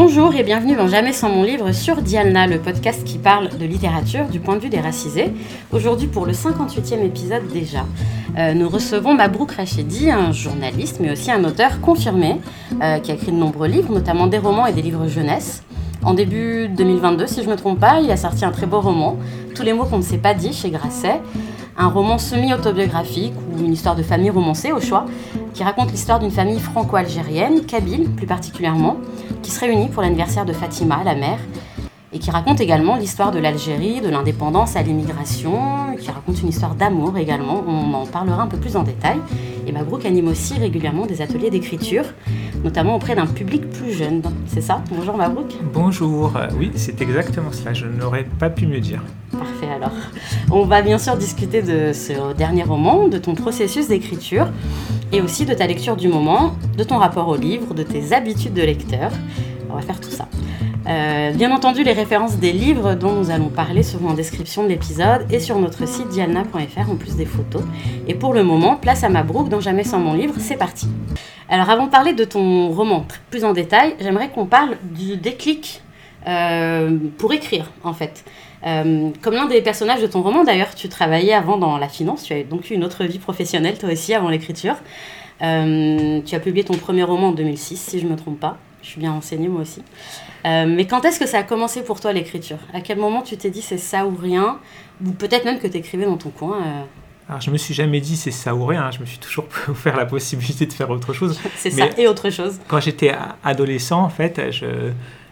Bonjour et bienvenue dans Jamais sans mon livre sur Dialna, le podcast qui parle de littérature du point de vue des racisés. Aujourd'hui pour le 58e épisode déjà, euh, nous recevons Mabrouk Rachedi, un journaliste mais aussi un auteur confirmé euh, qui a écrit de nombreux livres, notamment des romans et des livres jeunesse. En début 2022, si je ne me trompe pas, il a sorti un très beau roman, Tous les mots qu'on ne s'est pas dit chez Grasset, un roman semi-autobiographique ou une histoire de famille romancée au choix, qui raconte l'histoire d'une famille franco-algérienne, kabyle plus particulièrement, qui se réunit pour l'anniversaire de Fatima, la mère, et qui raconte également l'histoire de l'Algérie, de l'indépendance à l'immigration, qui raconte une histoire d'amour également, on en parlera un peu plus en détail. Et Mabrouk anime aussi régulièrement des ateliers d'écriture, notamment auprès d'un public plus jeune. C'est ça? Bonjour Mabrouk Bonjour, oui c'est exactement cela, je n'aurais pas pu mieux dire. Parfait alors. On va bien sûr discuter de ce dernier roman, de ton processus d'écriture et aussi de ta lecture du moment, de ton rapport au livre, de tes habitudes de lecteur. On va faire tout ça. Euh, bien entendu, les références des livres dont nous allons parler seront en description de l'épisode et sur notre site dialna.fr en plus des photos. Et pour le moment, place à Mabrouk dans Jamais sans mon livre, c'est parti. Alors avant de parler de ton roman plus en détail, j'aimerais qu'on parle du déclic euh, pour écrire en fait. Euh, comme l'un des personnages de ton roman d'ailleurs, tu travaillais avant dans la finance, tu as donc eu une autre vie professionnelle toi aussi avant l'écriture. tu as publié ton premier roman en 2006 si je ne me trompe pas. Je suis bien renseignée moi aussi. Euh, mais quand est-ce que ça a commencé pour toi l'écriture? À quel moment tu t'es dit c'est ça ou rien? Ou peut-être même que tu écrivais dans ton coin euh? Alors je me suis jamais dit c'est ça ou rien, je me suis toujours offert la possibilité de faire autre chose. c'est ça et autre chose. Quand j'étais adolescent en fait,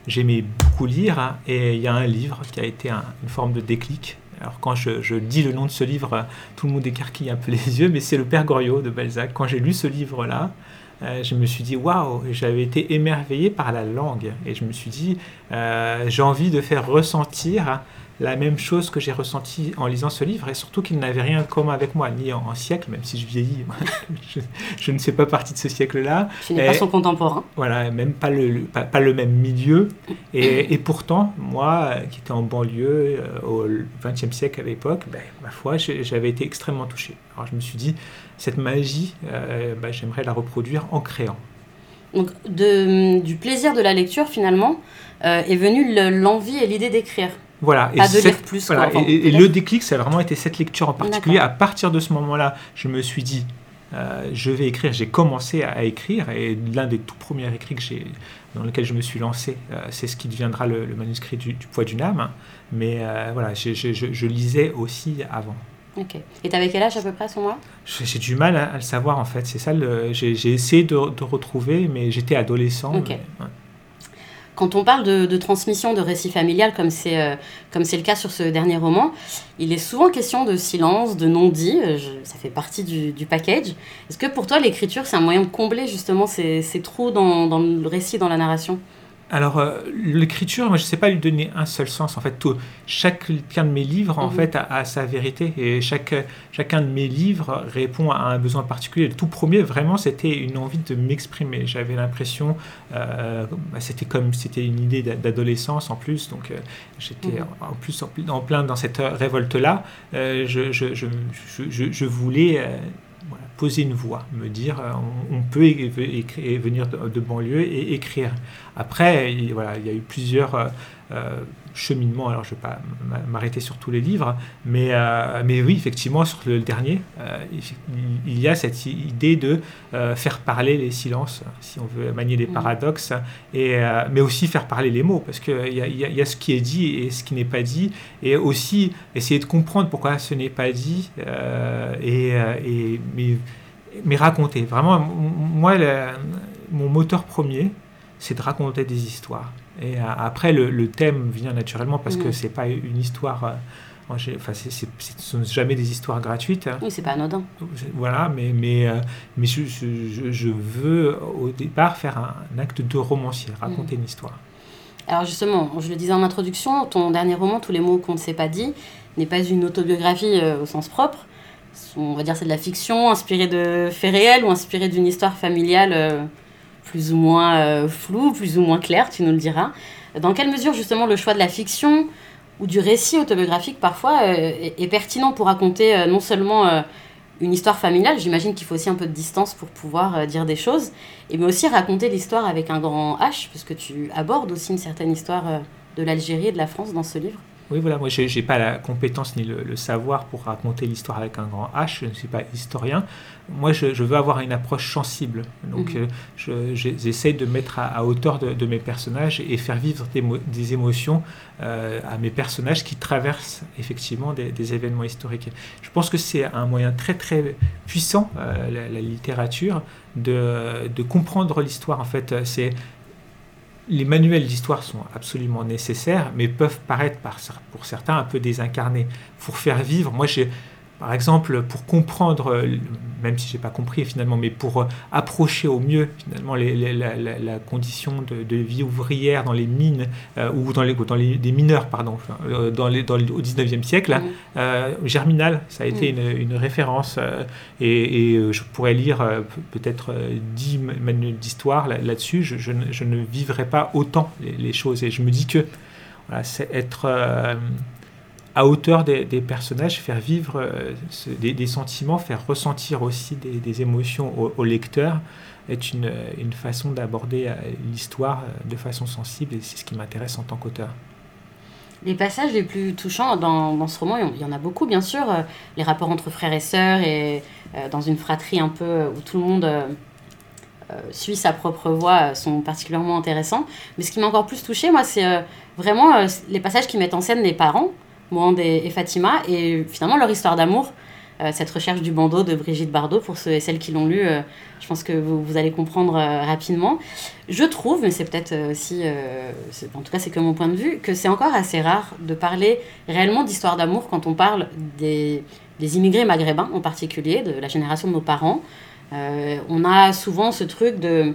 j'aimais beaucoup lire hein, et il y a un livre qui a été une forme de déclic. Alors quand je, je, dis le nom de ce livre, tout le monde écarquille un peu les yeux, mais c'est Le Père Goriot de Balzac. Quand j'ai lu ce livre-là, euh, je me suis dit waouh, j'avais été émerveillé par la langue et je me suis dit euh, j'ai envie de faire ressentir la même chose que j'ai ressenti en lisant ce livre et surtout qu'il n'avait rien de commun avec moi, ni en, siècle, même si je vieillis, je, ne fais pas partie de ce siècle-là. Tu n'es pas son contemporain. Voilà, même pas le, pas, le même milieu. Et, et, pourtant, moi, qui étais en banlieue euh, au XXe siècle à l'époque, ben, ma foi, j'avais été extrêmement touché. Alors je me suis dit, cette magie, euh, bah, j'aimerais la reproduire en créant. Donc de, du plaisir de la lecture, finalement, euh, est venue l'envie et l'idée d'écrire. Voilà, et, de lire plus, et, le déclic, ça a vraiment été cette lecture en particulier. À partir de ce moment-là, je me suis dit, euh, je vais écrire. J'ai commencé à, écrire et l'un des tout premiers écrits que dans lequel je me suis lancé, c'est ce qui deviendra le, manuscrit du, poids d'une âme. Mais voilà, je lisais aussi avant. Ok. Et t'avais quel âge à peu près à ce moment-là? J'ai du mal à, le savoir en fait. C'est ça, j'ai essayé de, retrouver, mais j'étais adolescent. Ok. Quand on parle de, transmission de récits familial, comme c'est euh, le cas sur ce dernier roman, il est souvent question de silence, de non-dit. Euh, ça fait partie du, du package. Est-ce que pour toi, l'écriture, c'est un moyen de combler justement ces, ces trous dans, dans le récit, dans la narration? Alors, euh, l'écriture, moi, je ne sais pas lui donner un seul sens. En fait, tout, chacun de mes livres, en mhm. fait, a, sa vérité. Et chaque, chacun de mes livres répond à un besoin particulier. Le tout premier, vraiment, c'était une envie de m'exprimer. J'avais l'impression, euh, bah, c'était comme, c'était une idée d'adolescence en plus. Donc, euh, j'étais mhm. en plus en, plein dans cette révolte-là. je, je, je, je, voulais poser une voix, me dire euh, on, peut venir de, banlieue et écrire. Après, il, voilà, il y a eu plusieurs euh, euh, cheminements, alors je ne vais pas m'arrêter sur tous les livres, mais, mais oui, effectivement, sur le dernier, il y a cette idée de faire parler les silences, si on veut manier les mmh. paradoxes, et, mais aussi faire parler les mots, parce qu'il y, y, y, a ce qui est dit et ce qui n'est pas dit, et aussi essayer de comprendre pourquoi ce n'est pas dit, et, et mais mais raconter. Vraiment, moi, mon moteur premier, c'est de raconter des histoires. Et après, le, thème vient naturellement parce que mm. c'est pas une histoire. Euh, enfin, ce ne sont jamais des histoires gratuites. Oui, c'est pas anodin. Voilà, mais, mais, euh, mais je, je, veux au départ faire un, acte de romancier, raconter mm. une histoire. Alors justement, je le disais en introduction, ton dernier roman, Tous les mots qu'on ne s'est pas dit, n'est pas une autobiographie euh, au sens propre on va dire c'est de la fiction inspirée de faits réels ou inspirée d'une histoire familiale euh, plus ou moins euh, floue, plus ou moins claire, tu nous le diras. Dans quelle mesure justement le choix de la fiction ou du récit autobiographique parfois euh, est, pertinent pour raconter non seulement une histoire familiale, j'imagine qu'il faut aussi un peu de distance pour pouvoir euh, dire des choses, et mais aussi raconter l'histoire avec un grand H, puisque tu abordes aussi une certaine histoire euh, de l'Algérie et de la France dans ce livre? Oui, voilà, moi, je n'ai pas la compétence ni le, savoir pour raconter l'histoire avec un grand H, je ne suis pas historien. Moi, je, veux avoir une approche sensible. Donc, euh, j'essaie de mettre à, hauteur de, mes personnages et faire vivre des, émotions euh, à mes personnages qui traversent effectivement des, événements historiques. Je pense que c'est un moyen très, très puissant, euh, la, la, littérature, de, de comprendre l'histoire. En fait, c'est les manuels d'histoire sont absolument nécessaires, mais peuvent paraître pour certains un peu désincarnés. Pour faire vivre, moi j'ai par exemple, pour comprendre, euh, même si je n'ai pas compris finalement, mais pour euh, approcher au mieux finalement la, condition de, vie ouvrière dans les mines, euh, ou dans les, dans les des mineurs, pardon, dans les, dans au 19e siècle, mmh. Germinal, ça a été mmh. une, référence, et, je pourrais lire peut-être 10 manuels d'histoire là-dessus, je, ne, vivrai pas autant les, choses, et je me dis que c'est être à hauteur des, personnages, faire vivre euh, des, sentiments, faire ressentir aussi des, émotions au, lecteur est une, une façon d'aborder euh, l'histoire euh, de façon sensible et c'est ce qui m'intéresse en tant qu'auteur. Les passages les plus touchants dans, ce roman, il y en a beaucoup bien sûr, les rapports entre frères et sœurs et dans une fratrie un peu où tout le monde suit sa propre voix sont particulièrement intéressants. Mais ce qui m'a encore plus touché, moi, c'est vraiment les passages qui mettent en scène les parents Mourande et, Fatima, et finalement leur histoire d'amour, euh, cette recherche du bandeau de Brigitte Bardot, pour ceux et celles qui l'ont lu, euh, je pense que vous, allez comprendre euh, rapidement. Je trouve, mais c'est peut-être aussi, en tout cas c'est que mon point de vue, que c'est encore assez rare de parler réellement d'histoire d'amour quand on parle des, des, immigrés maghrébins en particulier, de la génération de nos parents. on a souvent ce truc de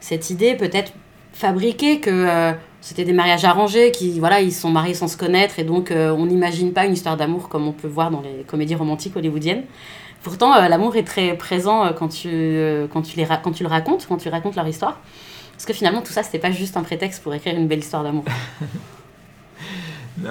cette idée peut-être fabriquée que c'était des mariages arrangés qui voilà ils sont mariés sans se connaître et donc euh, on n'imagine pas une histoire d'amour comme on peut voir dans les comédies romantiques hollywoodiennes. Pourtant euh, l'amour est très présent euh, quand tu quand tu les quand tu le racontes quand tu racontes leur histoire. Parce que finalement tout ça c'était pas juste un prétexte pour écrire une belle histoire d'amour.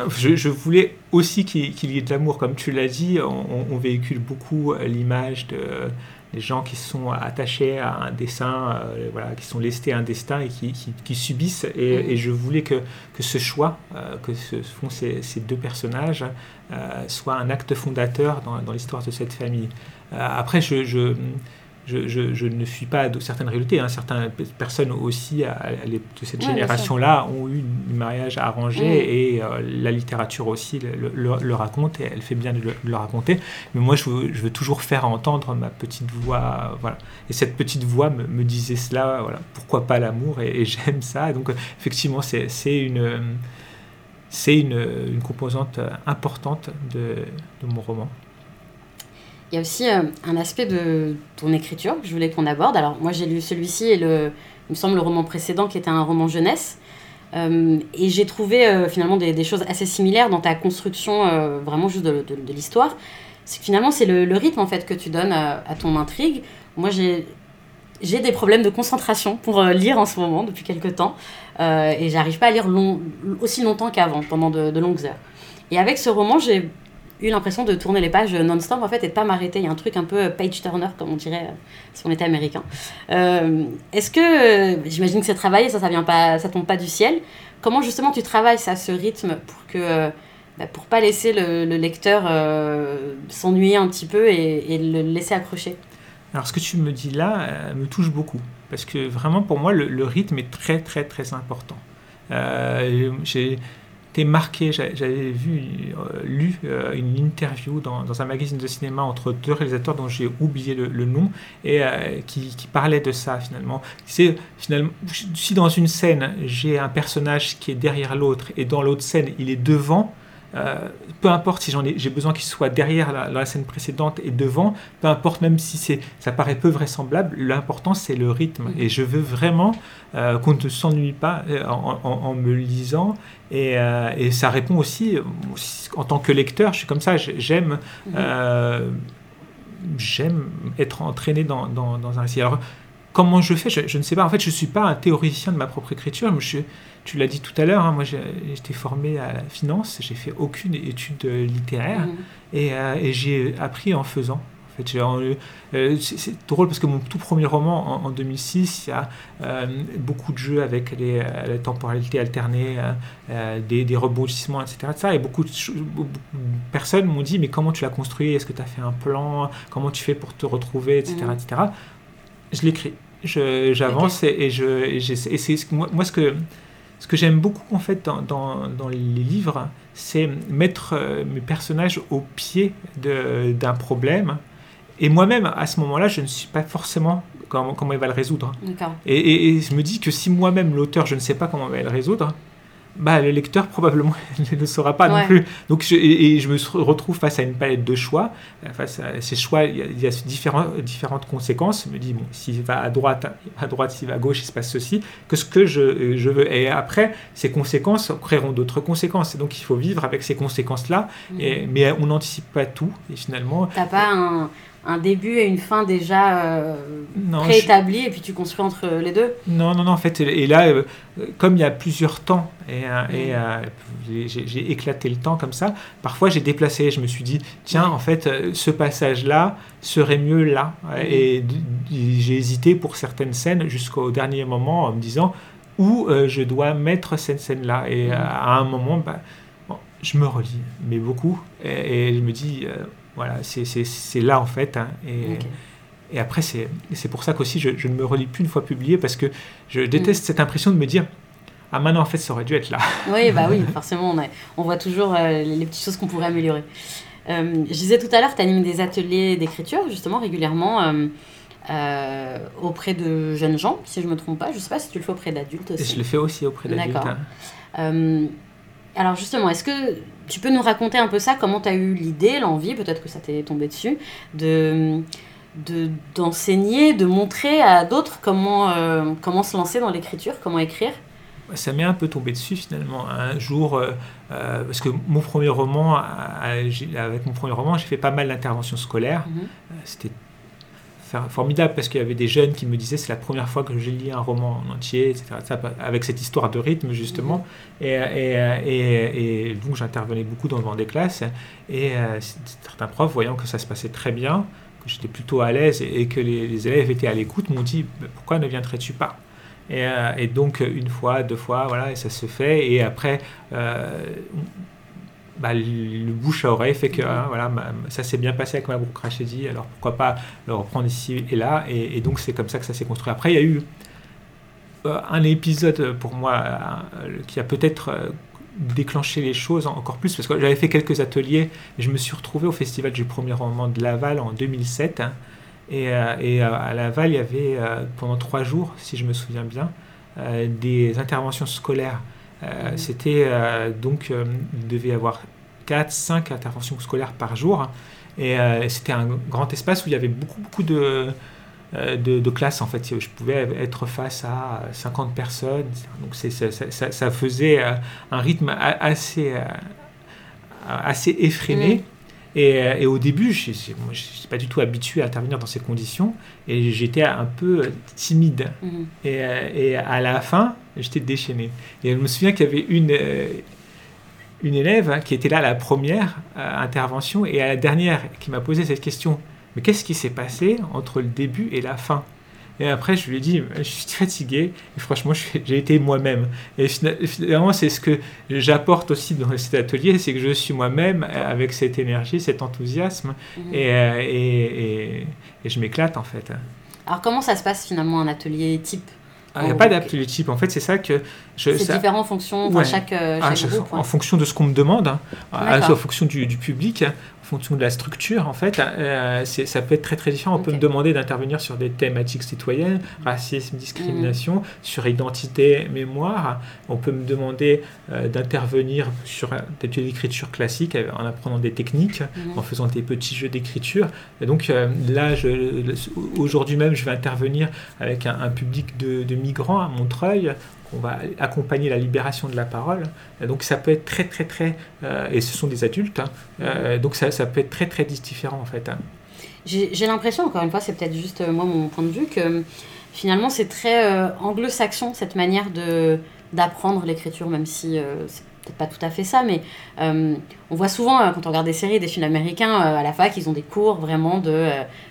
Je, voulais aussi qu'il y ait de l'amour, comme tu l'as dit. on véhicule beaucoup l'image de, les gens qui sont attachés à un dessin, euh, voilà, qui sont lestés à un destin et qui, qui, subissent. Et, mm. et, je voulais que, que ce choix euh, que se font ces, ces deux personnages euh, soit un acte fondateur dans, dans l'histoire de cette famille. après, je, je je, ne suis pas de certaines réalités. Hein. Certaines personnes aussi de cette génération-là ont eu un mariage arrangé mm. et euh, la littérature aussi le, raconte et elle fait bien de le, raconter. Mais moi, je veux, toujours faire entendre ma petite voix. Voilà. Et cette petite voix me, disait cela. Voilà. Pourquoi pas l'amour? Et, j'aime ça. Donc, effectivement, c'est une, c'est une, composante importante de mon roman. Il y a aussi euh, un aspect de ton écriture que je voulais qu'on aborde. Alors, moi, j'ai lu celui-ci et le, il me semble le roman précédent qui était un roman jeunesse. Euh, et j'ai trouvé euh, finalement des, choses assez similaires dans ta construction, vraiment juste de, l'histoire. C'est que finalement, c'est le, rythme en fait que tu donnes à, ton intrigue. Moi, j'ai des problèmes de concentration pour lire en ce moment depuis quelques temps et j'arrive pas à lire long, aussi longtemps qu'avant pendant de, longues heures. Et avec ce roman, j'ai eu l'impression de tourner les pages non-stop en fait et de pas m'arrêter. Il y a un truc un peu page turner comme on dirait euh, si on était américain. Euh, est-ce que euh, j'imagine que c'est travaillé, ça ça vient pas, ça tombe pas du ciel. Comment justement tu travailles ça, ce rythme pour que bah, pour pas laisser le, lecteur s'ennuyer un petit peu et, le laisser accrocher? Alors ce que tu me dis là me touche beaucoup parce que vraiment pour moi le rythme est très très très important. j'ai été marqué. J'avais vu, euh, lu euh, une interview dans, dans, un magazine de cinéma entre deux réalisateurs dont j'ai oublié le, nom et euh, qui, qui, parlait de ça finalement. C'est finalement si dans une scène j'ai un personnage qui est derrière l'autre et dans l'autre scène il est devant, euh, peu importe si j'en ai, j'ai besoin qu'il soit derrière la, scène précédente et devant, peu importe même si c'est, ça paraît peu vraisemblable, l'important c'est le rythme. Et je veux vraiment euh, qu'on ne s'ennuie pas euh, en, me lisant. Et, et, ça répond aussi, en tant que lecteur, je suis comme ça, j'aime, j'aime être entraîné dans, dans, dans un récit. Alors, comment je fais? Je, ne sais pas. En fait, je ne suis pas un théoricien de ma propre écriture. Je, tu l'as dit tout à l'heure, hein, moi j'étais formé à la finance, j'ai fait aucune étude littéraire mmh. et, euh, et j'ai appris en faisant. En fait, euh, c'est drôle parce que mon tout premier roman en, 2006, il y a euh, beaucoup de jeux avec les, la temporalité alternée, des, des, rebondissements, etc., Et beaucoup de, beaucoup de personnes m'ont dit mais comment tu l'as construit? Est-ce que tu as fait un plan? Comment tu fais pour te retrouver, etc., etc. Je l'écris j'avance et, je, et, c'est moi, moi, ce que ce que j'aime beaucoup en fait dans, dans, dans les livres, c'est mettre euh, mes personnages au pied d'un problème. Et moi-même, à ce moment-là, je ne suis pas forcément comment, comment il va le résoudre. Et, et, je me dis que si moi-même, l'auteur, je ne sais pas comment il va le résoudre, bah, le lecteur probablement ne le saura pas non plus. Donc, je, et, je me retrouve face à une palette de choix. Face à ces choix, il y a, différents, différentes conséquences. Je me dis, bon, s'il va à droite, à droite, s'il va à gauche, il se passe ceci. Que ce que je, je veux. Et après, ces conséquences créeront d'autres conséquences. Et donc, il faut vivre avec ces conséquences-là. Mmh. Mais on n'anticipe pas tout. Et finalement. T'as pas un un début et une fin déjà euh, et puis tu construis entre les deux Non, non, non, en fait, et là, euh, comme il y a plusieurs temps et, euh, mm. j'ai éclaté le temps comme ça, parfois j'ai déplacé, je me suis dit, tiens, en fait, ce passage-là serait mieux là. Et j'ai hésité pour certaines scènes jusqu'au dernier moment en me disant où je dois mettre cette scène-là? Et à un moment, bah, je me relis, mais beaucoup, et, je me dis voilà, c'est là en fait. Hein, et, et, après, c'est pour ça qu'aussi je, je, ne me relis plus une fois publié parce que je déteste mm. cette impression de me dire Ah, maintenant en fait, ça aurait dû être là. Oui, bah oui, forcément, on, on voit toujours euh, les petites choses qu'on pourrait améliorer. Euh, je disais tout à l'heure, tu animes des ateliers d'écriture justement régulièrement. Euh, auprès de jeunes gens, si je ne me trompe pas. Je ne sais pas si tu le fais auprès d'adultes aussi. Je le fais aussi auprès d'adultes. D'accord. Hein. Alors justement, est-ce que tu peux nous raconter un peu ça? Comment tu as eu l'idée, l'envie, peut-être que ça t'est tombé dessus, de d'enseigner, de, montrer à d'autres comment, euh, comment se lancer dans l'écriture, comment écrire? Ça m'est un peu tombé dessus finalement. Un jour, euh, euh, parce que mon premier roman, avec mon premier roman, j'ai fait pas mal d'interventions scolaires. Mhm. C'était formidable parce qu'il y avait des jeunes qui me disaient c'est la première fois que je lis un roman en entier, etc. avec cette histoire de rythme justement. Et, et, et, donc j'intervenais beaucoup dans, des classes et euh, certains profs, voyant que ça se passait très bien, que j'étais plutôt à l'aise et, que les, élèves étaient à l'écoute, m'ont dit pourquoi ne viendrais-tu pas? Euh, et, donc une fois, deux fois, voilà, et ça se fait. Et après, euh, bah, le bouche à oreille fait que hein, voilà, ça s'est bien passé avec ma dit alors pourquoi pas le reprendre ici et là, et, donc c'est comme ça que ça s'est construit. Après, il y a eu euh, un épisode pour moi euh, qui a peut-être euh, déclenché les choses encore plus, parce que j'avais fait quelques ateliers, et je me suis retrouvé au Festival du premier roman de Laval en 2007, hein, et, et, à Laval, il y avait pendant trois jours, si je me souviens bien, des interventions scolaires c'était euh, donc, euh, il devait y avoir 4, 5 interventions scolaires par jour. Et c'était un grand espace où il y avait beaucoup, beaucoup de, de, classes en fait. Je pouvais être face à 50 personnes. Donc ça, ça, faisait un rythme assez, assez effréné. Et, au début, je n'étais pas du tout habitué à intervenir dans ces conditions et j'étais un peu timide. Mhm. Et, et, à la fin, j'étais déchaîné. Et je me souviens qu'il y avait une, euh, une élève hein, qui était là à la première euh, intervention et à la dernière qui m'a posé cette question. Mais qu'est-ce qui s'est passé entre le début et la fin? Et après, je lui ai dit, je suis fatigué. Et franchement, j'ai été moi-même. Et finalement, c'est ce que j'apporte aussi dans cet atelier, c'est que je suis moi-même avec cette énergie, cet enthousiasme. Mhm. Euh, et, et, et, je m'éclate, en fait. Alors, comment ça se passe finalement un atelier type? Ah, il n'y a pas d'atelier type. En fait, c'est ça que. C'est différent en fonction, de chaque, euh, ah, chaque, groupe, En fonction de ce qu'on me demande, hein. en fonction du, du public fonction de la structure, en fait, euh, ça peut être très très différent. On peut me demander d'intervenir sur des thématiques citoyennes, racisme, discrimination, mm. sur identité, mémoire. On peut me demander euh, d'intervenir sur des d'écriture classique euh, en apprenant des techniques, mm. en faisant des petits jeux d'écriture. Donc là, aujourd'hui même, je vais intervenir avec un, public de, de migrants à Montreuil on va accompagner la libération de la parole. Donc ça peut être très très très, euh, et ce sont des adultes, hein. euh, donc ça, ça, peut être très très différent en fait. Hein. J'ai l'impression, encore une fois, c'est peut-être juste euh, moi mon point de vue, que finalement c'est très anglo-saxon cette manière de d'apprendre l'écriture, même si peut-être pas tout à fait ça, mais on voit souvent, quand on regarde des séries, des films américains, à la fac, ils ont des cours vraiment de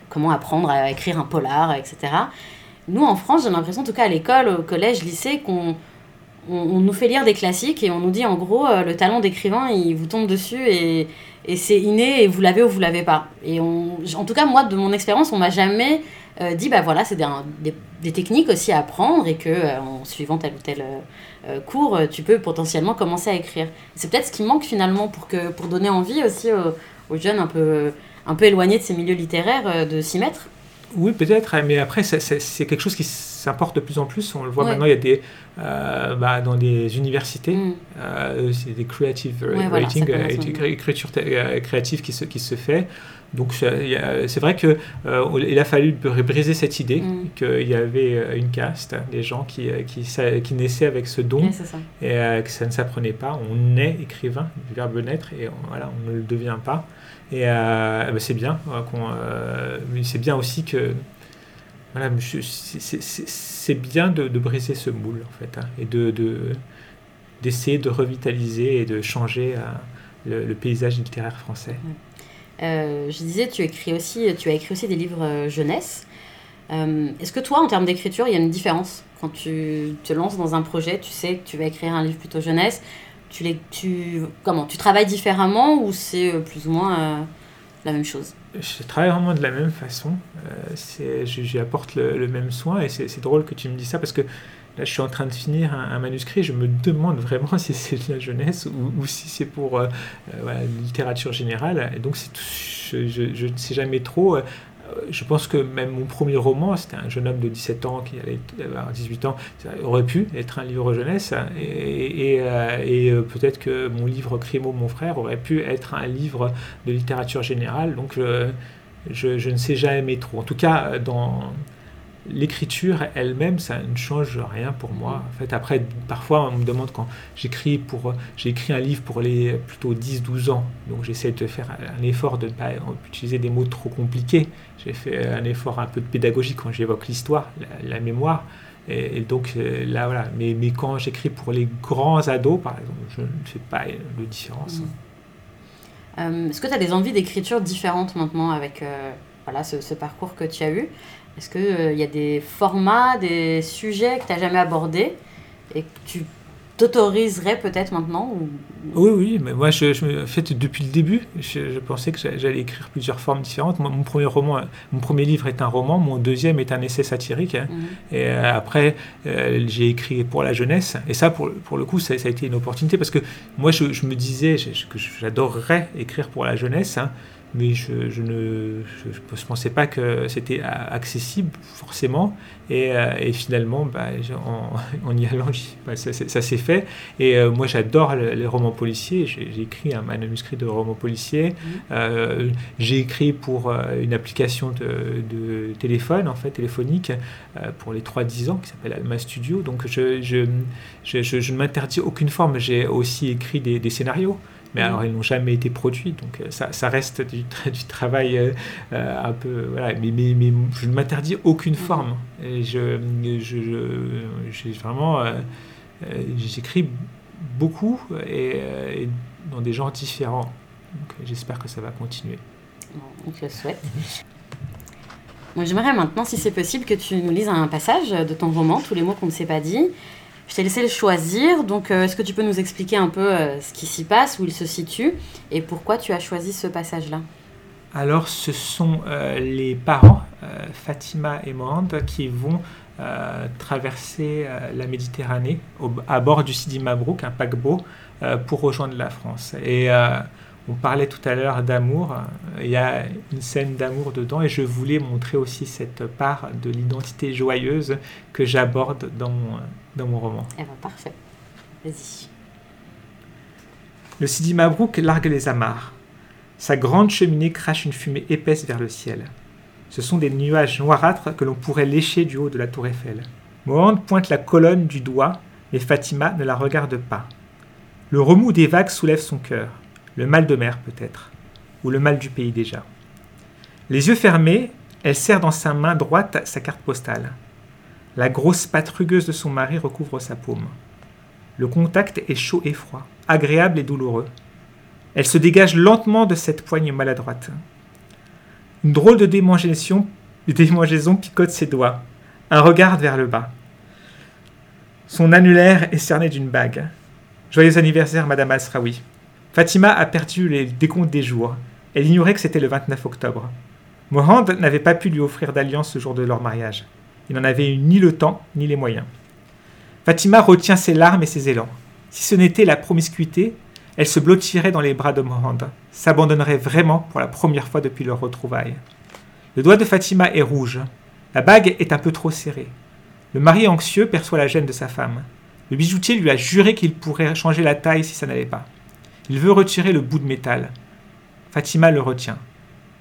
comment apprendre à écrire un polar, etc. Nous, en France, j'ai l'impression, en tout cas à l'école, au collège, lycée, qu'on on, nous fait lire des classiques et on nous dit en gros, le talent d'écrivain, il vous tombe dessus et, et c'est inné et vous l'avez ou vous l'avez pas. Et en tout cas, moi, de mon expérience, on m'a jamais dit, bah voilà, c'est des, des, techniques aussi à apprendre et que en suivant tel ou tel euh, cours, euh, tu peux potentiellement commencer à écrire. C'est peut-être ce qui manque finalement pour, que, pour donner envie aussi aux, jeunes un peu, un peu éloignés de ces milieux littéraires euh, de s'y mettre. Oui, peut-être, mais après, c'est quelque chose qui s'importe de plus en plus. On le voit maintenant, il y a des, bah, dans des universités, mm. c'est des creative writing, écriture créative qui se, qui se fait. Donc c'est vrai qu'il euh, a fallu briser cette idée mm. qu'il y avait euh, une caste, des gens qui, euh, qui, qui naissaient avec ce don et que ça ne s'apprenait pas. On est écrivain, du verbe naître, et on, voilà, on ne le devient pas. Et bah, c'est bien, mais c'est bien aussi que c'est bien de, briser ce moule en fait, hein, et de d'essayer de, revitaliser et de changer le, paysage littéraire français. Euh, je disais, tu, écris aussi, tu as écrit aussi des livres euh, jeunesse. Euh, est-ce que toi, en termes d'écriture, il y a une différence? Quand tu te lances dans un projet, tu sais que tu vas écrire un livre plutôt jeunesse. Tu, les, tu, comment, tu travailles différemment ou c'est plus ou moins la même chose? Je travaille vraiment de la même façon. Euh, le, même soin et c'est drôle que tu me dis ça parce que Là, je suis en train de finir un, manuscrit. Je me demande vraiment si c'est de la jeunesse ou, si c'est pour euh, euh, littérature générale. Et donc, je, ne sais jamais trop. Euh, je pense que même mon premier roman, c'était un jeune homme de 17 ans qui allait avoir 18 ans, ça aurait pu être un livre jeunesse. Et, et, peut-être que mon livre Crimo, mon frère, aurait pu être un livre de littérature générale. Donc, je, je ne sais jamais trop. En tout cas, dans l'écriture elle-même, ça ne change rien pour moi. En fait, après, parfois, on me demande quand j'écris pour, j'ai écrit un livre pour les plutôt 10-12 ans, donc j'essaie de faire un effort de ne pas utiliser des mots trop compliqués. J'ai fait un effort un peu de pédagogie quand j'évoque l'histoire, la, mémoire. Et, donc euh, là, voilà. Mais, mais quand j'écris pour les grands ados, par exemple, je ne fais pas de différence. Mmh. Euh, est-ce que tu as des envies d'écriture différentes maintenant avec euh, voilà, ce, ce, parcours que tu as eu? Est-ce qu'il euh, y a des formats, des sujets que tu n'as jamais abordés et que tu t'autoriserais peut-être maintenant Oui, oui, mais moi, je, je, en fait, depuis le début, je, pensais que j'allais écrire plusieurs formes différentes. mon premier roman, mon premier livre est un roman, mon deuxième est un essai satirique. Hein. Mhm. Et euh, après, euh, j'ai écrit pour la jeunesse. Et ça, pour, pour le coup, ça, a été une opportunité parce que moi, je, me disais que j'adorerais écrire pour la jeunesse. Hein mais je, ne je, pensais pas que c'était accessible forcément. Et, euh, finalement, bah, en, y allant, bah, ça, s'est fait. Et euh, moi, j'adore les romans policiers. J'ai écrit un manuscrit de roman policier. Mmh. Euh, j'ai écrit pour une application de, téléphone, en fait, téléphonique, pour les 3-10 ans, qui s'appelle Alma Studio. Donc, je, je, je ne m'interdis aucune forme. J'ai aussi écrit des, des scénarios mais alors ils n'ont jamais été produits, donc euh, ça, ça reste du, du travail euh, euh, un peu. Voilà, mais, mais, mais je ne m'interdis aucune forme. Et je, je, vraiment. J'écris beaucoup et, dans des genres différents. J'espère que ça va continuer. je le souhaite. J'aimerais maintenant, si c'est possible, que tu nous lises un passage de ton roman, Tous les mots qu'on ne s'est pas dit. Je t'ai laissé le choisir, donc euh, est-ce que tu peux nous expliquer un peu euh, ce qui s'y passe, où il se situe, et pourquoi tu as choisi ce passage-là? Alors, ce sont euh, les parents, Fatima et Mohand, qui vont traverser la Méditerranée à bord du Sidi Mabrouk, un paquebot, pour rejoindre la France. Et on parlait tout à l'heure d'amour, il y a une scène d'amour dedans et je voulais montrer aussi cette part de l'identité joyeuse que j'aborde dans mon, dans mon roman. Eh ben, parfait. Vas-y. Le Sidi Mabrouk largue les amarres. Sa grande cheminée crache une fumée épaisse vers le ciel. Ce sont des nuages noirâtres que l'on pourrait lécher du haut de la tour Eiffel. Mohand pointe la colonne du doigt, mais Fatima ne la regarde pas. Le remous des vagues soulève son cœur. Le mal de mer peut-être, ou le mal du pays déjà. Les yeux fermés, elle serre dans sa main droite sa carte postale. La grosse patte rugueuse de son mari recouvre sa paume. Le contact est chaud et froid, agréable et douloureux. Elle se dégage lentement de cette poigne maladroite. Une drôle de démangeaison, démangeaison picote ses doigts. Un regard vers le bas. Son annulaire est cerné d'une bague. Joyeux anniversaire, Madame Asraoui. Fatima a perdu les décomptes des jours. Elle ignorait que c'était le 29 octobre. Mohand n'avait pas pu lui offrir d'alliance le jour de leur mariage. N'en avait eu ni le temps ni les moyens. Fatima retient ses larmes et ses élans. Si ce n'était la promiscuité, elle se blottirait dans les bras de Mohand, s'abandonnerait vraiment pour la première fois depuis leur retrouvaille. Le doigt de Fatima est rouge. La bague est un peu trop serrée. Le mari anxieux perçoit la gêne de sa femme. Le bijoutier lui a juré qu'il pourrait changer la taille si ça n'allait pas. Il veut retirer le bout de métal. Fatima le retient.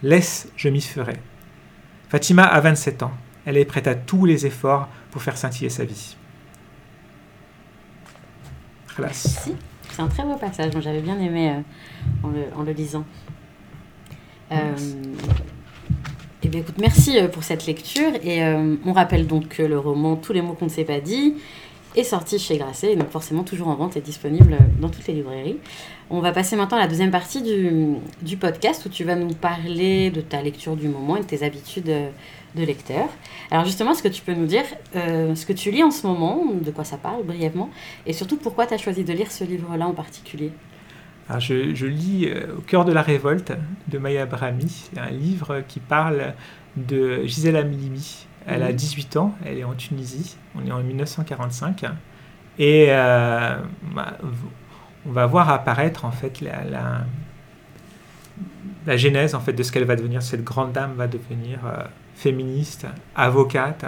Laisse, je m'y ferai. Fatima a 27 ans. Elle est prête à tous les efforts pour faire scintiller sa vie. Merci. C'est un très beau passage. J'avais bien aimé euh, en, le, lisant. Euh, eh bien, écoute, merci euh, pour cette lecture. Et on rappelle donc que le roman Tous les mots qu'on ne s'est pas dit est sorti chez Grasset, donc forcément toujours en vente et disponible dans toutes les librairies. On va passer maintenant à la deuxième partie du, du podcast où tu vas nous parler de ta lecture du moment et de tes habitudes de lecteur. Alors justement, est-ce que tu peux nous dire euh, ce que tu lis en ce moment, de quoi ça parle brièvement, et surtout pourquoi tu as choisi de lire ce livre-là en particulier? Alors je, lis euh, Au cœur de la révolte de Maya Brahmi, un livre qui parle de Gisela Milimi. Elle a 18 mhm. ans, elle est en Tunisie, on est en 1945, et euh, bah, on va voir apparaître en fait la, la, la genèse en fait de ce qu'elle va devenir, cette grande dame va devenir féministe, avocate,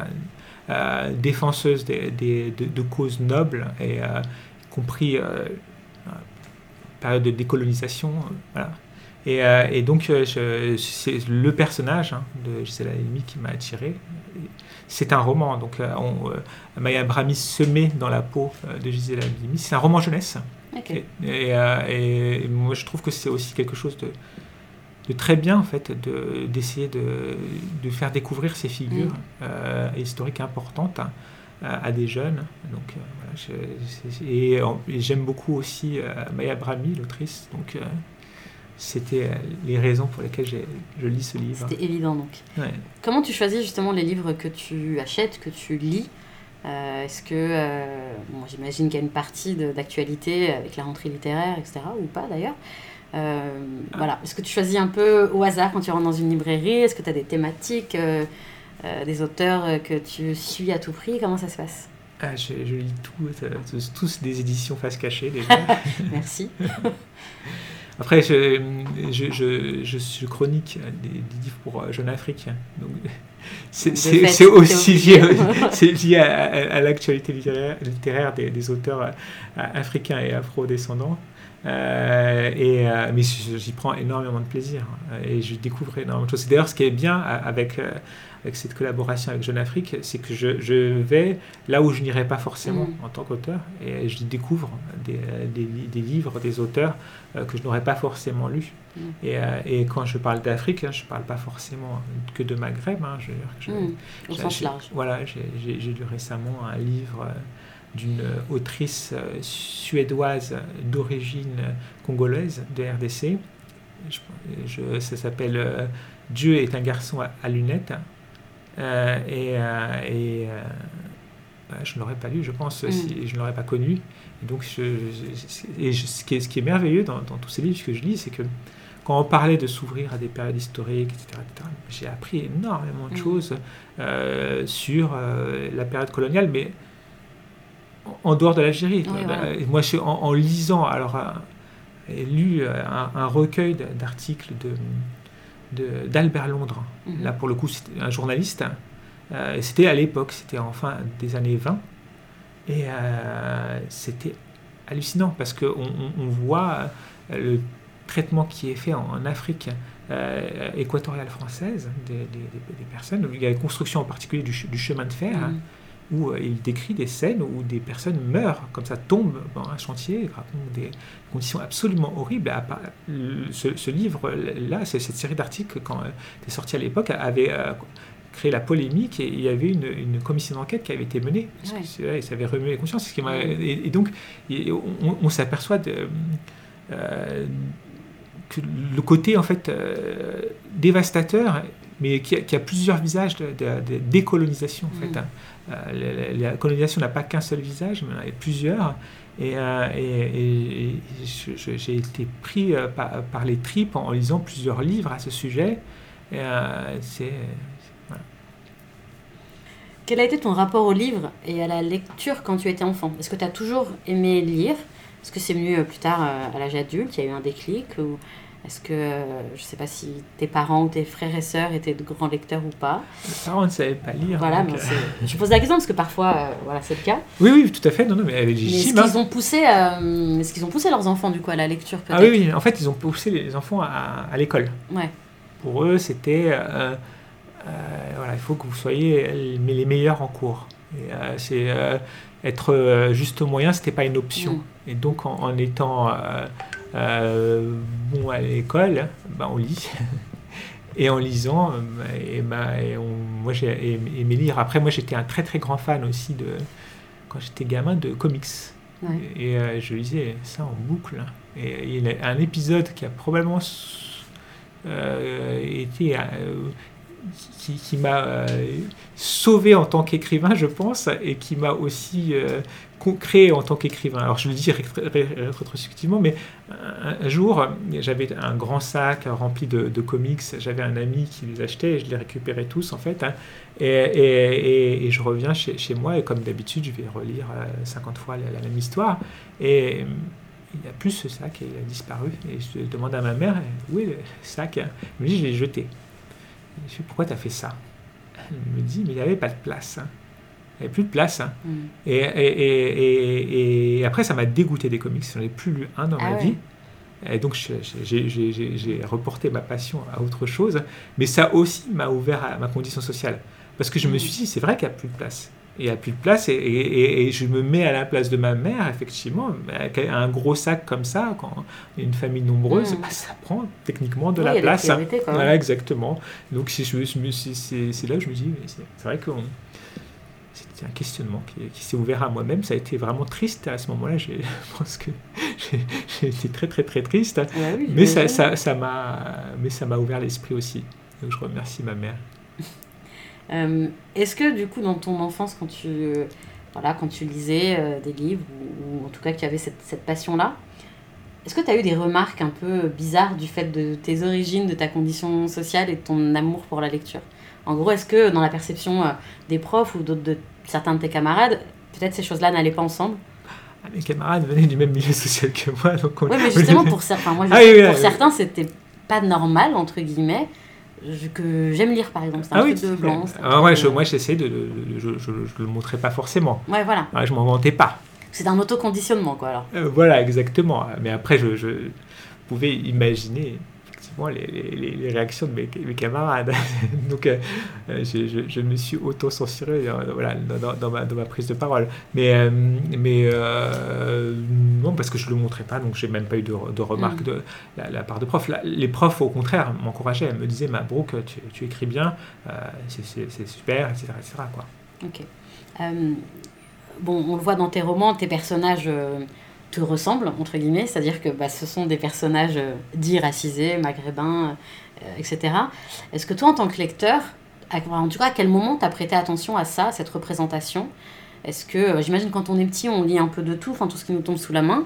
euh, défenseuse de, causes nobles, et, euh, y compris euh, période de décolonisation. voilà. Et, donc, c'est le personnage hein, de Gisèle Halimi qui m'a attiré. C'est un roman, donc on, Maya Brahmi se met dans la peau de Gisèle Halimi. C'est un roman jeunesse. Et, et, moi, je trouve que c'est aussi quelque chose de, de très bien en fait d'essayer de, de, faire découvrir ces figures mm. euh, historiques importantes à, des jeunes. Donc, euh, voilà, et, j'aime beaucoup aussi euh, Maya Brahmi, l'autrice. Donc c'était les raisons pour lesquelles je lis ce livre. C'était évident donc. Comment tu choisis justement les livres que tu achètes, que tu lis? Est-ce que, j'imagine qu'il y a une partie d'actualité avec la rentrée littéraire, etc., ou pas d'ailleurs euh, voilà. Est-ce que tu choisis un peu au hasard quand tu rentres dans une librairie? Est-ce que tu as des thématiques, euh, euh, des auteurs que tu suis à tout prix? Comment ça se passe? Ah, je, lis tout, tous des éditions face cachée Merci. Après, je, je, je, suis chronique des, livres pour Jeune Afrique. Donc, c'est aussi lié, lié à, à, l'actualité littéraire, littéraire des, des, auteurs africains et afro-descendants. Euh, et, euh, mais j'y prends énormément de plaisir hein, et je découvre énormément de choses. D'ailleurs ce qui est bien avec, euh, avec cette collaboration avec Jeune Afrique, c'est que je, je, vais là où je n'irais pas forcément mm. en tant qu'auteur et je découvre des, des, des livres, des auteurs que je n'aurais pas forcément lus. Mm. Et, et, quand je parle d'Afrique, hein, je ne parle pas forcément que de Maghreb. Hein, je, mm. Au sens large. Voilà, j'ai lu récemment un livre d'une autrice euh, suédoise d'origine congolaise de RDC. Je, ça s'appelle euh, Dieu est un garçon à, lunettes. Euh, et, je ne l'aurais pas lu, je pense, mm. si je ne l'aurais pas connu. Et donc, je, et ce, qui est, ce, qui est, merveilleux dans, tous ces livres que je lis, c'est que quand on parlait de s'ouvrir à des périodes historiques, etc., j'ai appris énormément de mm. choses sur la période coloniale, mais en dehors de l'Algérie. Moi, je, en, en, lisant, alors, j'ai lu euh, un, recueil d'articles de, d'Albert Londres. Mhm. Là, pour le coup, c'était un journaliste. Euh, c'était à l'époque, c'était en fin des années 20. Et euh, c'était hallucinant parce qu'on on, voit le traitement qui est fait en, Afrique équatoriale française des, des, personnes. Il y a la construction en particulier du, du chemin de fer. Mhm où euh, il décrit des scènes où des personnes meurent, comme ça, tombent dans un chantier, des conditions absolument horribles. Ce, ce livre-là, cette série d'articles, quand euh, était sorti à l'époque, avait euh, créé la polémique et il y avait une, commission d'enquête qui avait été menée. Parce que, ça avait remué les consciences. Ce qui et, donc, on, s'aperçoit de, que le côté en fait dévastateur mais qui a, plusieurs visages de, décolonisation en fait. Mm. Hein. la, colonisation n'a pas qu'un seul visage, mais il y en a plusieurs. Et, euh, j'ai été pris euh, par, les tripes en, lisant plusieurs livres à ce sujet. Euh, Quel a été ton rapport au livre et à la lecture quand tu étais enfant? Est-ce que tu as toujours aimé lire? Est-ce que c'est venu plus tard à l'âge adulte Il y a eu un déclic ou est-ce que, je ne sais pas si tes parents ou tes frères et sœurs étaient de grands lecteurs ou pas? Mes parents ne savaient pas lire. Voilà, mais je pose la question parce que parfois, euh, voilà, c'est le cas. Oui, oui, tout à fait. Non, non, mais elle est légitime. Est-ce qu'ils ont, poussé, euh, est qu'ils ont poussé leurs enfants du coup à la lecture Ah oui, oui, en fait, ils ont poussé les enfants à, à l'école. Ouais. Pour eux, c'était, euh, voilà, il faut que vous soyez les meilleurs en cours. c'est être juste moyen, c'était pas une option. Mm. Et donc, en, en étant euh, bon, à l'école, bah, on lit. et en lisant, et, bah, et moi j'ai aimé lire. Après, moi j'étais un très très grand fan aussi de, quand j'étais gamin, de comics. Et euh, je lisais ça en boucle. Et il y a un épisode qui a probablement euh, été qui, m'a sauvé en tant qu'écrivain, je pense, et qui m'a aussi créé en tant qu'écrivain. Alors je le dis rétrospectivement, mais un, jour, j'avais un grand sac rempli de, comics, j'avais un ami qui les achetait et je les récupérais tous en fait. Hein. et, et, je reviens chez, moi et comme d'habitude, je vais relire 50 euh, fois la, même histoire. Et il n'y a plus ce sac, il a disparu. Et je demande à ma mère, où est le sac Elle me dit, je l'ai jeté. Je dis, pourquoi tu as fait ça? Elle me dit, mais il n'y avait pas de place. Hein. Il n'y avait plus de place. Hein. Mm. Et, et, et, après, ça m'a dégoûté des comics. J'en ai plus lu un dans ah ma vie. Et donc, j'ai reporté ma passion à autre chose. Mais ça aussi m'a ouvert à ma condition sociale. Parce que je me mm. suis dit, c'est vrai qu'il n'y a plus de place. Il n'y a plus de place et, et, je me mets à la place de ma mère, effectivement. Un gros sac comme ça, quand une famille nombreuse, mm. bah, ça prend techniquement de la place. Hein. Voilà, exactement. Donc c'est là que je me dis, c'est vrai qu'on un questionnement qui, s'est ouvert à moi-même. Ça a été vraiment triste à ce moment-là. Je pense que j'ai été très très très triste. mais ça, ça, ça m'a, mais ça m'a ouvert l'esprit aussi. Donc je remercie ma mère. Euh, est-ce que du coup dans ton enfance, quand tu, voilà, quand tu lisais euh, des livres ou, en tout cas que tu avais cette, cette passion-là, est-ce que tu as eu des remarques un peu bizarres du fait de tes origines, de ta condition sociale et de ton amour pour la lecture? En gros, est-ce que dans la perception euh, des profs ou d'autres de certains de tes camarades, peut-être ces choses-là n'allaient pas ensemble? Ah, Mes camarades venaient du même milieu social que moi. Donc Oui, mais justement, pour, certains, moi, ah pour certains, c'était pas normal, entre guillemets, que j'aime lire, par exemple. C'est un ah truc de blanc. Ah, ouais, je, moi, j'essaie de, je, ne le montrais pas forcément. Ouais, voilà. Ouais, je m'en vantais pas. C'est un autoconditionnement, quoi, alors. Euh, voilà, exactement. Mais après, je, je pouvais imaginer les, les, réactions de mes, mes camarades. Donc, euh, euh, je, je, me suis auto-censuré euh, voilà, dans, dans, ma, dans, ma, prise de parole. Mais, mais non, parce que je ne le montrais pas, donc je n'ai même pas eu de, de remarques mm. de la, part de profs. les profs, au contraire, m'encourageaient, me disaient, ma Brooke, tu, tu, écris bien, c'est super, etc. etc. quoi. Ok. bon, on le voit dans tes romans, tes personnages te ressemblent, entre guillemets, c'est-à-dire que bah, ce sont des personnages euh, dits racisés, maghrébins, euh, etc. Est-ce que toi, en tant que lecteur, en tout cas, à quel moment tu as prêté attention à ça, cette représentation? Est-ce que, euh, j'imagine, quand on est petit, on lit un peu de tout, enfin tout ce qui nous tombe sous la main,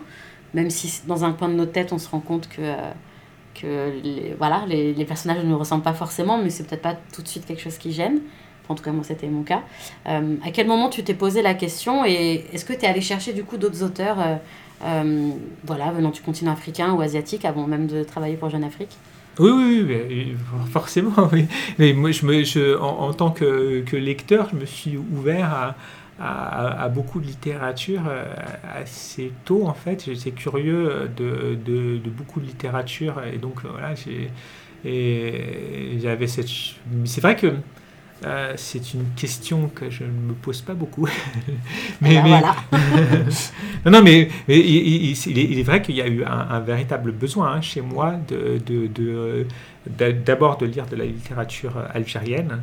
même si dans un coin de notre tête, on se rend compte que, que les, voilà, les, personnages ne nous ressemblent pas forcément, mais c'est peut-être pas tout de suite quelque chose qui gêne. en tout cas, moi, c'était mon cas. à quel moment tu t'es posé la question et est-ce que tu es allé chercher du coup d'autres auteurs voilà, venant du continent africain ou asiatique, avant même de travailler pour Jeune Afrique oui, oui, oui, forcément. Oui. Mais moi, je me, je, en, tant que, que, lecteur, je me suis ouvert à, à, beaucoup de littérature euh, assez tôt, en fait. J'étais curieux de, de, de, beaucoup de littérature. Et donc, voilà, j'avais cette... C'est vrai que euh, c'est une question que je ne me pose pas beaucoup. mais, ben, non, non, mais, il, est, vrai qu'il y a eu un, véritable besoin hein, chez moi de, d'abord de, lire de la littérature algérienne.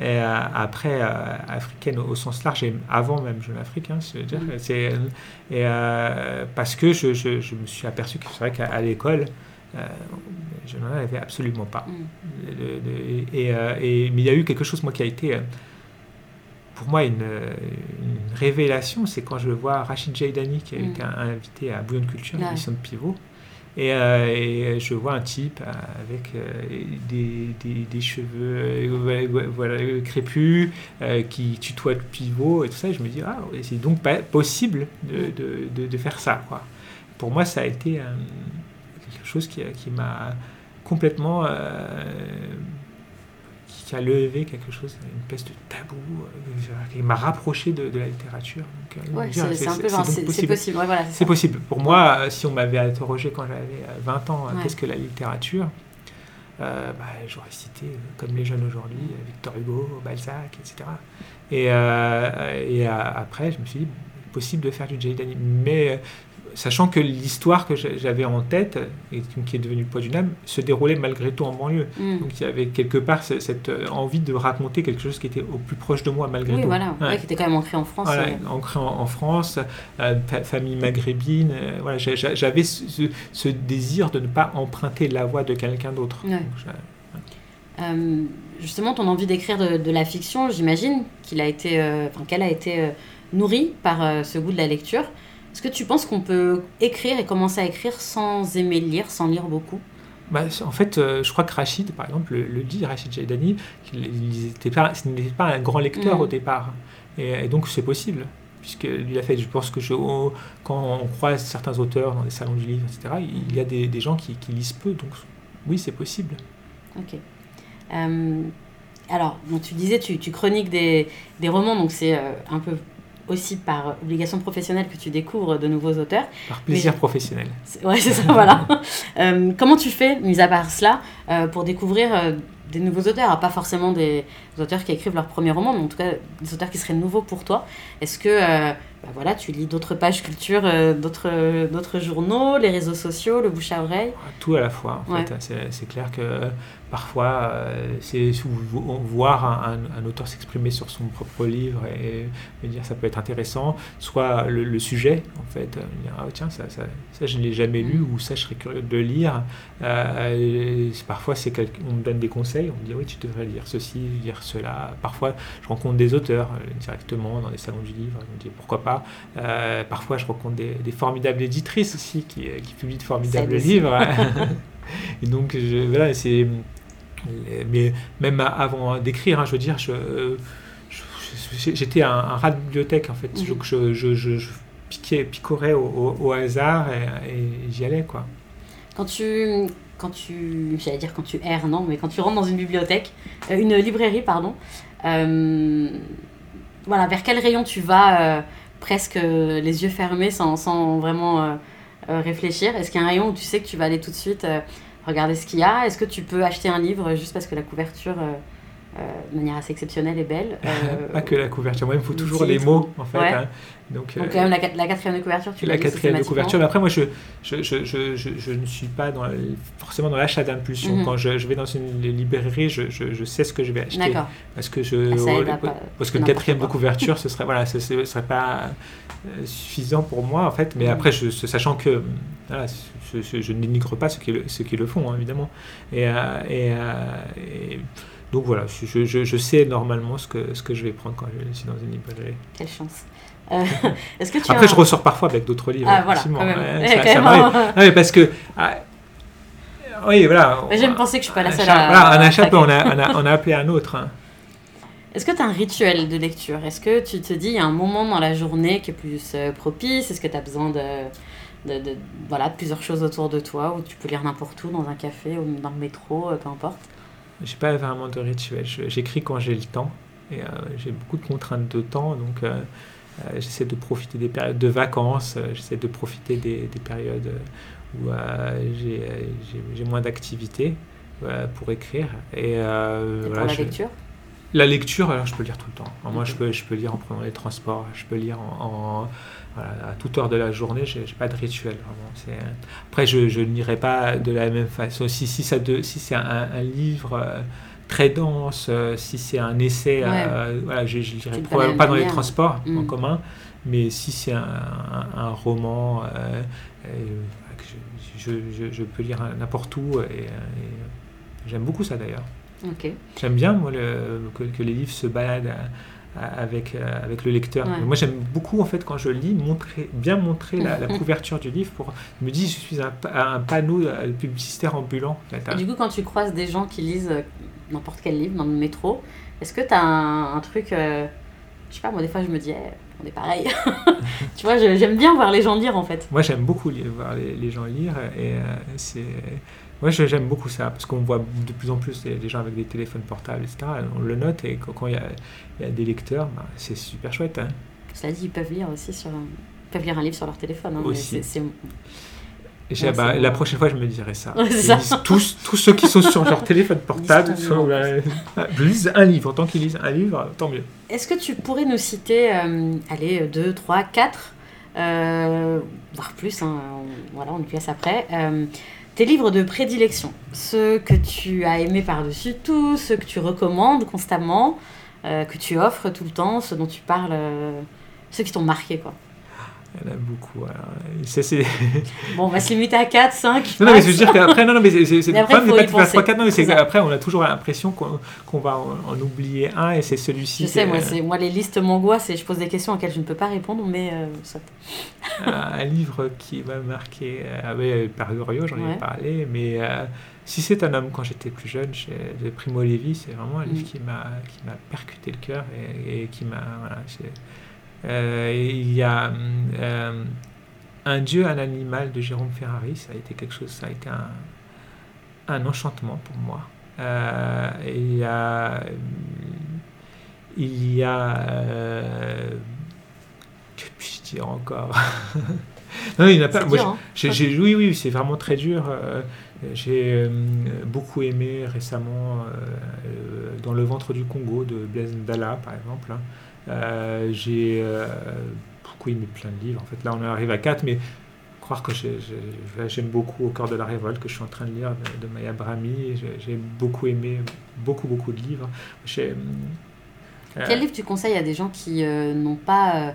Et, après, africaine au, sens large, et avant même Jeune Afrique, hein, je veux dire, c'est, parce que je, je, je, me suis aperçu que c'est vrai qu'à l'école, je n'en avais absolument pas. Mm. et, et, mais il y a eu quelque chose, moi, qui a été pour moi une, révélation, c'est quand je vois Rachid Jaidani, qui est mm. invité à Bouillon de Culture, ouais. mission de pivot. Euh, et, je vois un type avec euh, des, des, cheveux voilà, crépus qui tutoie le pivot et tout ça. Et je me dis, ah, c'est donc pas possible de, de, de, faire ça. Quoi. Pour moi, ça a été chose qui, qui m'a complètement qui a levé quelque chose, une espèce de tabou, euh, qui m'a rapproché de, la littérature. c'est possible. c'est possible. Pour moi, euh, si on m'avait interrogé quand j'avais 20 euh, ans, qu'est-ce que la littérature bah, J'aurais cité, comme les jeunes aujourd'hui, Victor Hugo, Balzac, etc. Et, et après, je me suis dit, possible de faire du J. Mais sachant que l'histoire que j'avais en tête, et qui est devenue le poids d'une âme, se déroulait malgré tout en banlieue. Mm. Donc il y avait quelque part cette euh, envie de raconter quelque chose qui était au plus proche de moi malgré oui, tout. voilà, qui était quand même ancré en France. Voilà, ancré en, France, euh, famille maghrébine. Euh, voilà, j'avais ce, désir de ne pas emprunter la voix de quelqu'un d'autre. justement, ton envie d'écrire de, la fiction, j'imagine qu'il a été, qu'elle a été nourrie par ce goût de la lecture. Est-ce que tu penses qu'on peut écrire et commencer à écrire sans aimer lire, sans lire beaucoup? Bah, en fait, euh, je crois que Rachid, par exemple, le, dit, Rachid Jaidani, qu'il n'était pas, pas, un grand lecteur mm. au départ. Et, donc, c'est possible. Puisque lui a fait, je pense que je, quand on croise certains auteurs dans des salons du livre, etc., il y a des, gens qui, lisent peu. Donc, oui, c'est possible. Ok. Euh, alors, tu disais, tu, tu chroniques des, des romans, donc c'est euh, un peu aussi par obligation professionnelle que tu découvres de nouveaux auteurs. Par plaisir professionnel. Ouais, c'est ça, voilà. Euh, comment tu fais, mis à part cela, euh, pour découvrir euh, des nouveaux auteurs, pas forcément des auteurs qui écrivent leur premier roman, mais en tout cas des auteurs qui seraient nouveaux pour toi Est-ce que bah voilà, tu lis d'autres pages culture, d'autres, d'autres journaux, les réseaux sociaux, le bouche à oreille? Tout à la fois, en fait. C'est, clair que Parfois, euh, c'est voir un, auteur s'exprimer sur son propre livre et, me dire ça peut être intéressant, soit le, sujet, en fait, euh, dire ah, tiens, ça, ça, ça je ne l'ai jamais lu ou ça je serais curieux de lire. Euh, parfois, c'est on me donne des conseils, on me dit oui, tu devrais lire ceci, lire cela. Parfois, je rencontre des auteurs directement dans des salons du livre, je me dis pourquoi pas. parfois, je rencontre des, formidables éditrices aussi qui, qui publient de formidables livres. et donc, je, voilà, c'est mais même avant d'écrire, hein, je veux dire, j'étais un, rat de bibliothèque en fait. Je, je, je, piquais, picorais au, hasard et, j'y allais quoi. Quand tu, quand tu, j'allais dire quand tu erres, non, mais quand tu rentres dans une bibliothèque, euh, une librairie, pardon, euh, voilà, vers quel rayon tu vas euh, presque les yeux fermés sans, sans vraiment réfléchir? Est-ce qu'il y a un rayon où tu sais que tu vas aller tout de suite regarder ce qu'il y a. Est-ce que tu peux acheter un livre juste parce que la couverture, euh, euh, de manière assez exceptionnelle, est belle euh, Pas que la couverture, moi il me faut toujours les mots en fait. Hein. Donc, Donc quand même la, la, quatrième de couverture, tu La quatrième de couverture, mais après moi je, je, je, je, je ne suis pas dans, forcément dans l'achat d'impulsion. Mhm. Quand je, vais dans une librairie, je, sais ce que je vais acheter. Parce que, je, ah, parce que une quatrième de couverture, ce serait, voilà, ce, serait pas suffisant pour moi en fait. Mais mhm. après, sachant que voilà, je, ne dénigre pas ceux qui le, ceux qui le font, hein, évidemment. Et, euh, euh, et, donc voilà, je, je, sais normalement ce que, ce que je vais prendre quand je suis dans une librairie. Quelle chance. Euh, est-ce que tu Après, je ressors parfois avec d'autres livres. Ah, voilà, ça, ça parce que. Ah, oui, voilà. J'aime penser que je suis pas la seule à. Voilà, un achat, on a, on, a, on a appelé un autre. Hein. Est-ce que tu as un rituel de lecture? Est-ce que tu te dis, il y a un moment dans la journée qui est plus propice? Est-ce que tu as besoin de de, voilà, plusieurs choses autour de toi, où tu peux lire n'importe où, dans un café ou dans le métro, euh, peu importe? J'ai pas vraiment de rituel. J'écris quand j'ai le temps. Et euh, j'ai beaucoup de contraintes de temps, donc euh, j'essaie de profiter des périodes de vacances, j'essaie de profiter des, des périodes où j'ai moins d'activité pour écrire. Et, pour la lecture? La lecture, alors je peux lire tout le temps. Moi, je peux, je peux lire en prenant les transports, je peux lire en à toute heure de la journée, je n'ai pas de rituel. Vraiment. Après, je, je n'irai pas de la même façon. Si, si, si c'est un, livre euh, très dense, si c'est un essai, voilà, je, je dirais pas, pas dans les transports en Mm. commun, mais si c'est un, un- un roman, euh, euh, que je, je- je- je peux lire n'importe où, et, et j'aime beaucoup ça d'ailleurs. Ok. J'aime bien moi, le- que, que les livres se baladent à- avec, euh, avec le lecteur. Ouais. Moi j'aime beaucoup en fait quand je lis, montrer, bien montrer la, la couverture du livre pour me dire je suis un, pa- un panneau euh, publicitaire ambulant. en fait, Et hein. du coup, quand tu croises des gens qui lisent euh, n'importe quel livre dans le métro, est-ce que tu as un, un truc. euh, je sais pas, moi, des fois, je me dis, eh, on est pareil. tu vois, j'aime bien voir les gens lire en fait. Moi, j'aime beaucoup li- voir les, les gens lire et euh, c'est. Moi, j'aime beaucoup ça parce qu'on voit de plus en plus des, gens avec des téléphones portables, etc. On le note et quand il y a, il y a des lecteurs, bah, c'est super chouette. hein. Cela dit, ils peuvent lire aussi sur. un- ils peuvent lire un livre sur leur téléphone. hein, Aussi. c'est- Ouais, bah, la prochaine fois, je me dirai ça. Ouais, c'est Ils ça. lisent tous, tous ceux qui sont sur leur téléphone portable, euh, lisent un livre. Tant qu'ils lisent un livre, tant mieux. Est-ce que tu pourrais nous citer, euh, allez, 2, 3, 4, voire plus, hein, on- voilà, on y passe après, euh, tes livres de prédilection Ceux que tu as aimés par-dessus tout, ceux que tu recommandes constamment, euh, que tu offres tout le temps, ceux dont tu parles, euh, ceux qui t'ont marqué, quoi. Il y en a beaucoup. alors, Bon, on va se limiter à 4, 5. Non, non, mais je veux dire qu'après, non, non, mais c'est, le problème n'est pas de faire penser. 3, 4, non, mais c'est C'est ça. qu'après, on a toujours l'impression qu'on, va en, en oublier un et c'est celui-ci. Je sais, moi, c'est, moi, les listes m'angoissent et je pose des questions auxquelles je ne peux pas répondre, mais euh, soit. un, livre qui m'a marqué, euh, ah par Goriot, j'en Ouais. ai parlé, mais euh, si c'est un homme quand j'étais plus jeune, de Primo Levi, c'est vraiment un livre Mm. qui m'a percuté le cœur et, et qui m'a voilà, euh, il y a euh, un dieu, un animal de Jérôme Ferrari, ça a été quelque chose, ça a été un, un enchantement pour moi. Euh, il y a il y a euh, que puis-je dire encore? Non, il n'y a pas. Moi, hein. oui, oui, c'est vraiment très dur. Euh, J'ai euh, beaucoup aimé récemment euh, euh, Dans le ventre du Congo de Blaise Ndala, par exemple. hein. Euh, J'ai euh, beaucoup aimé plein de livres. En fait, là, on arrive à 4, mais croire que j'ai- j'ai- j'aime beaucoup Au cœur de la révolte que je suis en train de lire de, de Maya Brahmi. J'ai- beaucoup aimé beaucoup, beaucoup de livres. Euh, Quel livre tu conseilles à des gens qui euh, n'ont pas euh,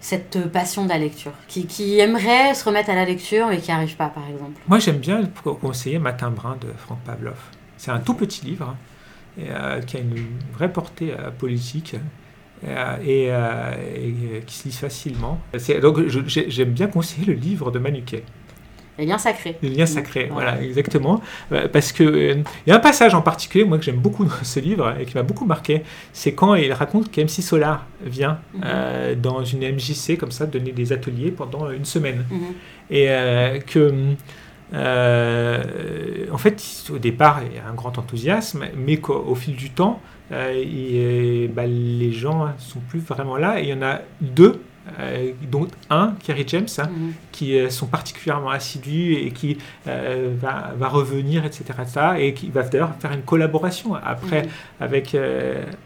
cette passion de la lecture? Qui, qui aimeraient se remettre à la lecture mais qui n'y arrivent pas, par exemple? Moi, j'aime bien co- conseiller Matin Brun de Franck Pavlov. C'est un tout petit livre hein, et, qui a une vraie portée politique et, euh, et, euh, qui se lit facilement. Donc, j'aime bien conseiller le livre de Manuquet. Les liens sacrés. Le lien sacré, Ouais. voilà, exactement. Euh, Parce que euh, il y a un passage en particulier, moi, que j'aime beaucoup dans ce livre et qui m'a beaucoup marqué. C'est quand il raconte qu'MC Solar vient Mhm. euh, dans une MJC, comme ça, donner des ateliers pendant une semaine. Mhm. Et euh, que, euh, en fait, au départ, il y a un grand enthousiasme, mais qu'au au fil du temps, euh, bah, les gens ne sont plus vraiment là. Et il y en a deux, euh, dont un, Kerry James, hein, Mhm. qui euh, sont particulièrement assidus et qui euh, va, va revenir, etc., etc., et qui va d'ailleurs faire une collaboration après Mhm. avec,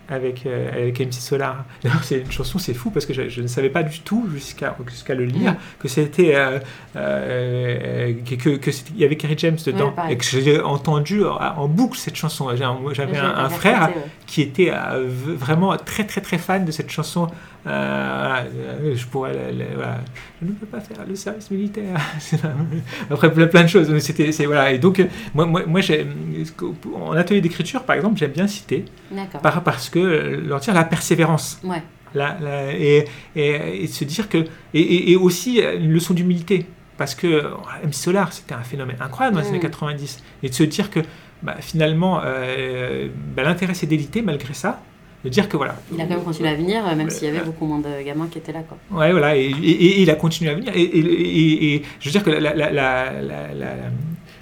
avec, avec MC Solar. C'est une chanson, c'est fou parce que je, je ne savais pas du tout jusqu'à jusqu'à le lire Mhm. que c'était que, il y avait Kerry James dedans Ouais, et que j'ai entendu en, en boucle cette chanson. J'avais un, frère. Qui était euh, vraiment très très très fan de cette chanson. Euh, je pourrais, le- le- voilà. je ne peux pas faire le service militaire. Après plein, plein de choses, mais c'était, voilà. Et donc euh, moi, moi, moi en atelier d'écriture par exemple, j'aime bien citer par- parce que leur dire la persévérance. Ouais. La- la- et, et, et se dire que et, aussi une leçon d'humilité parce que euh, M Solar c'était un phénomène incroyable dans les Mm. années 90 et de se dire que bah, finalement euh, bah, l'intérêt c'est d'éliter malgré ça de dire que voilà Il a quand même continué à venir, euh, même s'il y avait Ouais. beaucoup moins de gamins qui étaient là. Quoi. Ouais, voilà, et, et- et il a continué à venir. Et, je veux dire que la, la- la- la-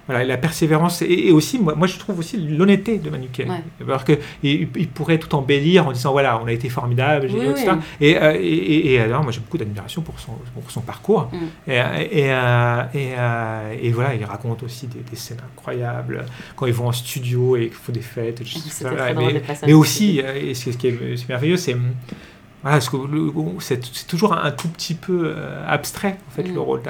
voilà, la persévérance et, et aussi, moi, moi je trouve aussi l'honnêteté de Manuquet. Ouais. Alors que il, il pourrait tout embellir en disant voilà, on a été formidable, Oui, etc. oui. Et, euh, et, et- alors, moi j'ai beaucoup d'admiration pour son, pour son parcours. Mm. Et, et, euh, et, euh, et voilà, il raconte aussi des, des scènes incroyables quand ils vont en studio et qu'ils font des fêtes. etc. Drôle, mais, aussi, et ce qui est, merveilleux, c'est voilà, que le- c'est toujours un tout petit peu abstrait en fait Mm. le rôle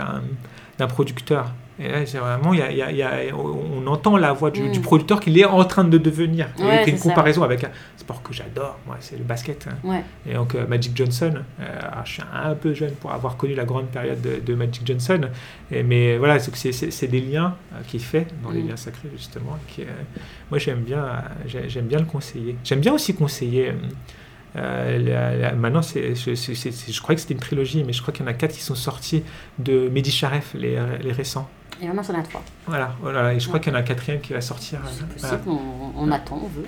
d'un producteur. Et là, c'est vraiment, il y a- il y a- il y a- on entend la voix du, Mm. du producteur qu'il est en train de devenir. Ouais, il fait une ça. comparaison avec un sport que j'adore, moi, c'est le basket. hein. Ouais. Et donc euh, Magic Johnson, euh, je suis un peu jeune pour avoir connu la grande période de, de Magic Johnson, et- mais voilà, c'est des liens euh, qu'il fait dans les Mm. liens sacrés justement. Qui, euh, moi j'aime bien, j'ai- j'aime bien le conseiller. J'aime bien aussi conseiller. euh, la- la- maintenant, je, croyais que c'était une trilogie, mais je crois qu'il y en a quatre qui sont sortis de Mehdi Sharef, les, les récents. Et maintenant, j'en ai trois. Voilà, voilà, et je crois Ouais. qu'il y en a un quatrième qui va sortir. euh, C'est voilà. possible, on, on attend, on veut.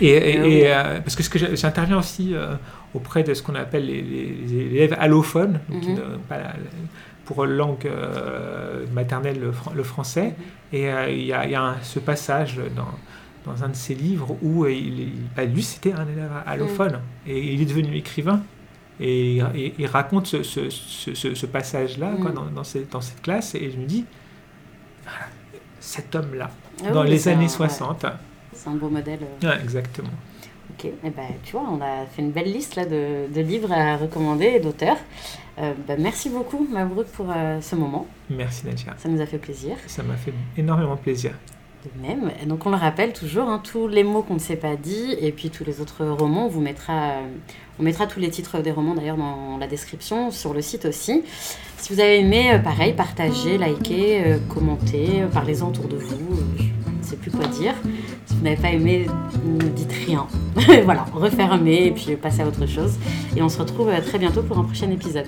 Et, et- Euh, et, euh, parce que, ce que j'interviens aussi euh, auprès de ce qu'on appelle les, élèves allophones, donc Mhm. n'ont pas la- pour langue euh, maternelle le, fran- le français. Et euh, il y a, il y a un- ce passage dans, dans un de ses livres où euh, il, il- bah, lui, c'était un élève allophone et il est devenu écrivain. Et, il- et raconte ce, ce- ce- ce- ce passage-là Mhm. dans, dans cette, dans cette classe et je me dis, voilà, cet homme-là, Ah dans oui, les années un- ouais, 60, c'est un beau modèle. euh. ouais, exactement. Ok, eh ben, tu vois, on a fait une belle liste là, de, de livres à recommander et d'auteurs. Euh, ben, merci beaucoup, Mabrouk, pour euh, ce moment. Merci Nadia. Ça nous a fait plaisir. Ça m'a fait énormément plaisir. Même. Donc, on le rappelle toujours, hein, tous les mots qu'on ne s'est pas dit et puis tous les autres romans, on vous mettra, euh, on mettra tous les titres des romans d'ailleurs dans la description, sur le site aussi. Si vous avez aimé, euh, pareil, partagez, likez, euh, commentez, parlez-en autour de vous. je ne sais plus quoi dire. Si vous n'avez pas aimé, ne dites rien. voilà, refermez et puis passez à autre chose. Et on se retrouve très bientôt pour un prochain épisode.